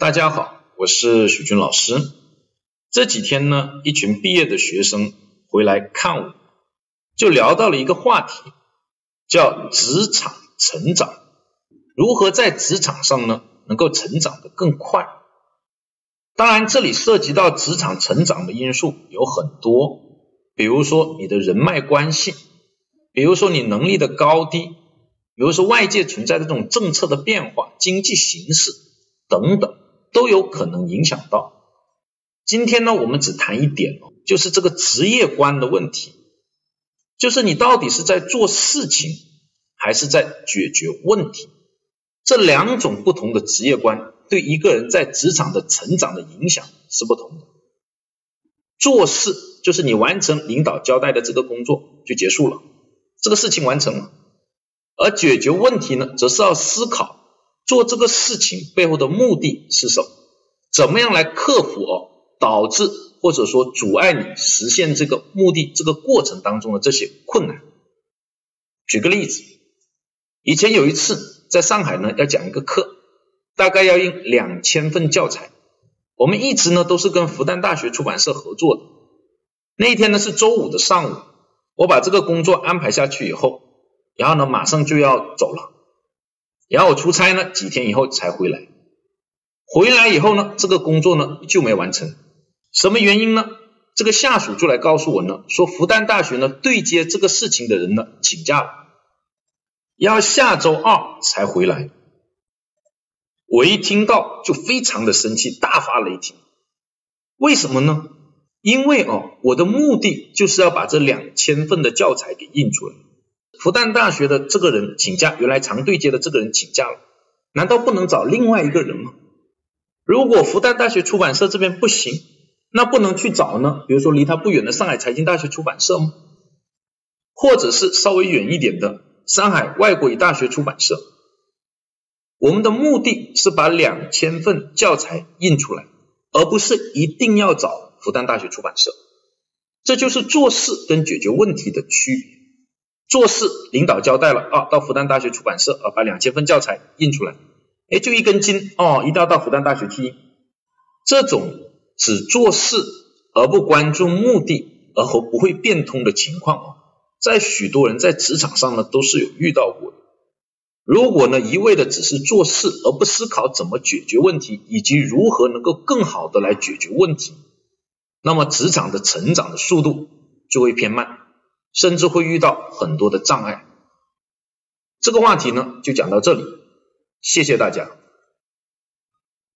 大家好，我是许军老师。这几天呢，一群毕业的学生回来看我，就聊到了一个话题，叫职场成长。如何在职场上呢，能够成长的更快？当然，这里涉及到职场成长的因素有很多，比如说你的人脉关系，比如说你能力的高低，比如说外界存在的这种政策的变化、经济形势等等。都有可能影响到。今天呢，我们只谈一点哦，就是这个职业观的问题，就是你到底是在做事情，还是在解决问题？这两种不同的职业观，对一个人在职场的成长的影响是不同的。做事就是你完成领导交代的这个工作就结束了，这个事情完成了；而解决问题呢，则是要思考。做这个事情背后的目的是什么？怎么样来克服哦导致或者说阻碍你实现这个目的这个过程当中的这些困难？举个例子，以前有一次在上海呢要讲一个课，大概要印两千份教材，我们一直呢都是跟复旦大学出版社合作的。那一天呢是周五的上午，我把这个工作安排下去以后，然后呢马上就要走了。然后我出差呢，几天以后才回来。回来以后呢，这个工作呢就没完成。什么原因呢？这个下属就来告诉我呢，说复旦大学呢对接这个事情的人呢请假了，要下周二才回来。我一听到就非常的生气，大发雷霆。为什么呢？因为哦，我的目的就是要把这两千份的教材给印出来。复旦大学的这个人请假，原来常对接的这个人请假了，难道不能找另外一个人吗？如果复旦大学出版社这边不行，那不能去找呢？比如说离他不远的上海财经大学出版社吗？或者是稍微远一点的上海外国语大学出版社？我们的目的是把两千份教材印出来，而不是一定要找复旦大学出版社。这就是做事跟解决问题的区别。做事，领导交代了啊，到复旦大学出版社啊，把两千份教材印出来，哎，就一根筋哦，一定要到复旦大学去印。这种只做事而不关注目的，而后不会变通的情况啊，在许多人在职场上呢都是有遇到过的。如果呢一味的只是做事，而不思考怎么解决问题，以及如何能够更好的来解决问题，那么职场的成长的速度就会偏慢。甚至会遇到很多的障碍。这个话题呢，就讲到这里，谢谢大家。